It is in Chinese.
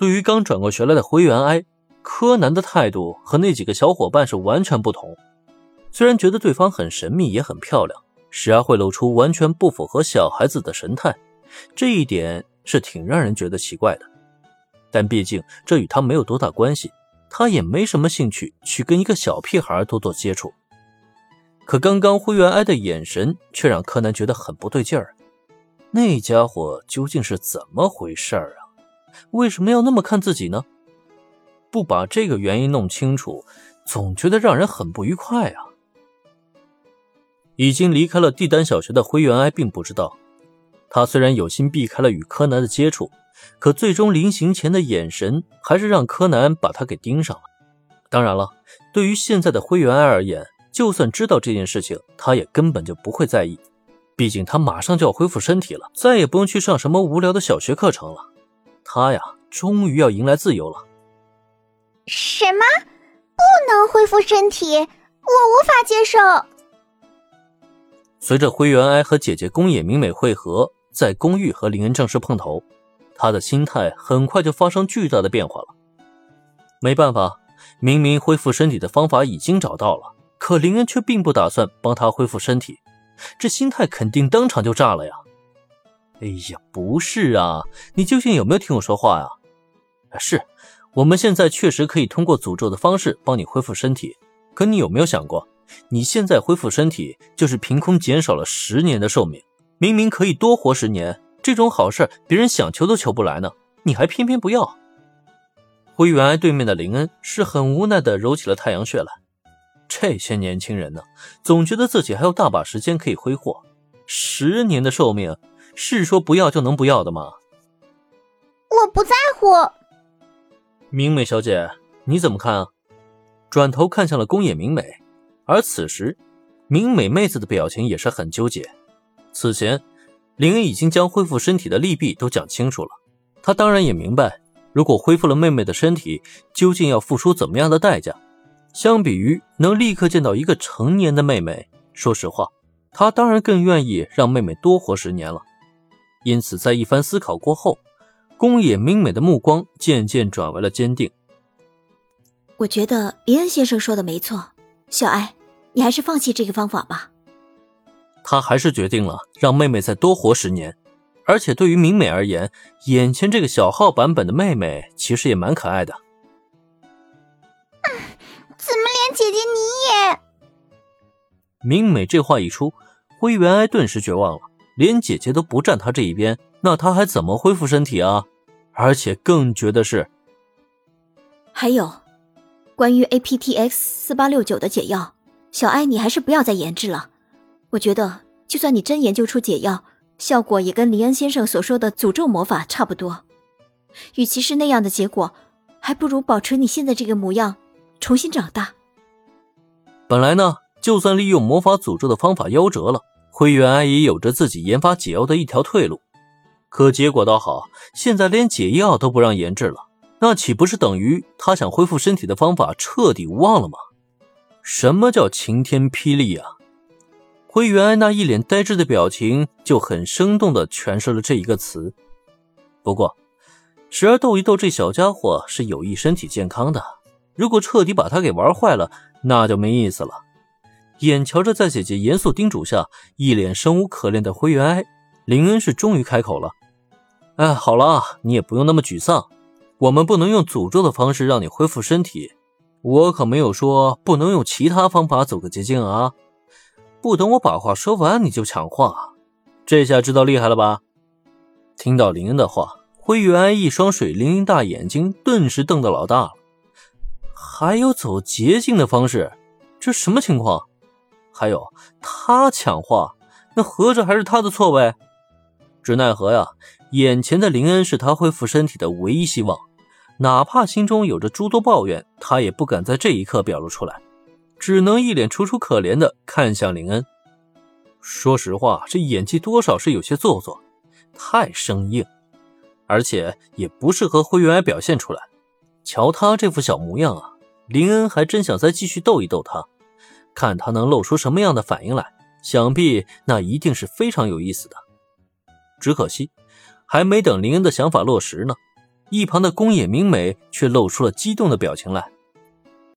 对于刚转过学来的灰原哀，柯南的态度和那几个小伙伴是完全不同。虽然觉得对方很神秘，也很漂亮，时而会露出完全不符合小孩子的神态，这一点是挺让人觉得奇怪的。但毕竟这与他没有多大关系，他也没什么兴趣去跟一个小屁孩多做接触。可刚刚灰原哀的眼神却让柯南觉得很不对劲儿，那家伙究竟是怎么回事儿啊？为什么要那么看自己呢？不把这个原因弄清楚，总觉得让人很不愉快啊。已经离开了帝丹小学的灰原哀并不知道，他虽然有心避开了与柯南的接触，可最终临行前的眼神还是让柯南把他给盯上了。当然了，对于现在的灰原哀而言，就算知道这件事情，他也根本就不会在意。毕竟他马上就要恢复身体了，再也不用去上什么无聊的小学课程了。他呀，终于要迎来自由了。什么？不能恢复身体？我无法接受。随着灰原哀和姐姐宫野明美会合，在公寓和林恩正式碰头，他的心态很快就发生巨大的变化了。没办法，明明恢复身体的方法已经找到了，可林恩却并不打算帮他恢复身体，这心态肯定当场就炸了呀！哎呀，不是啊，你究竟有没有听我说话呀？是，我们现在确实可以通过诅咒的方式帮你恢复身体，可你有没有想过？你现在恢复身体，就是凭空减少了十年的寿命。明明可以多活十年，这种好事别人想求都求不来呢，你还偏偏不要。灰原哀对面的林恩是很无奈的揉起了太阳穴来。这些年轻人呢，总觉得自己还有大把时间可以挥霍。十年的寿命，是说不要就能不要的吗？我不在乎。明美小姐，你怎么看啊？转头看向了宫野明美。而此时，明美妹子的表情也是很纠结。此前，林恩已经将恢复身体的利弊都讲清楚了。她当然也明白，如果恢复了妹妹的身体，究竟要付出怎么样的代价。相比于能立刻见到一个成年的妹妹，说实话，她当然更愿意让妹妹多活十年了。因此，在一番思考过后，宫野明美的目光渐渐转为了坚定。我觉得林恩先生说的没错，小艾。你还是放弃这个方法吧。他还是决定了让妹妹再多活十年，而且对于明美而言，眼前这个小号版本的妹妹其实也蛮可爱的。怎么连姐姐你也？明美这话一出，灰原哀顿时绝望了。连姐姐都不站他这一边，那他还怎么恢复身体啊？而且更绝的是，还有关于 APTX 四八六九的解药。小艾，你还是不要再研制了。我觉得，就算你真研究出解药，效果也跟林恩先生所说的诅咒魔法差不多。与其是那样的结果，还不如保持你现在这个模样，重新长大。本来呢，就算利用魔法诅咒的方法夭折了，灰原哀也有着自己研发解药的一条退路。可结果倒好，现在连解药都不让研制了，那岂不是等于他想恢复身体的方法彻底无望了吗？什么叫晴天霹雳啊？灰原哀那一脸呆滞的表情就很生动的诠释了这一个词。不过，时而逗一逗这小家伙是有益身体健康的。如果彻底把他给玩坏了，那就没意思了。眼瞧着在姐姐严肃叮嘱下，一脸生无可恋的灰原哀，林恩是终于开口了：“哎，好了，你也不用那么沮丧。我们不能用诅咒的方式让你恢复身体。”我可没有说不能用其他方法走个捷径啊！不等我把话说完你就抢话，这下知道厉害了吧？听到林恩的话，灰原哀一双水灵灵大眼睛顿时瞪得老大了。还有走捷径的方式，这什么情况？还有他抢话，那合着还是他的错呗？只奈何呀，眼前的林恩是他恢复身体的唯一希望。哪怕心中有着诸多抱怨，他也不敢在这一刻表露出来，只能一脸楚楚可怜的看向林恩。说实话，这演技多少是有些做作，太生硬，而且也不适合灰原哀表现出来。瞧他这副小模样啊，林恩还真想再继续逗一逗他，看他能露出什么样的反应来。想必那一定是非常有意思的。只可惜，还没等林恩的想法落实呢。一旁的宫野明美却露出了激动的表情来。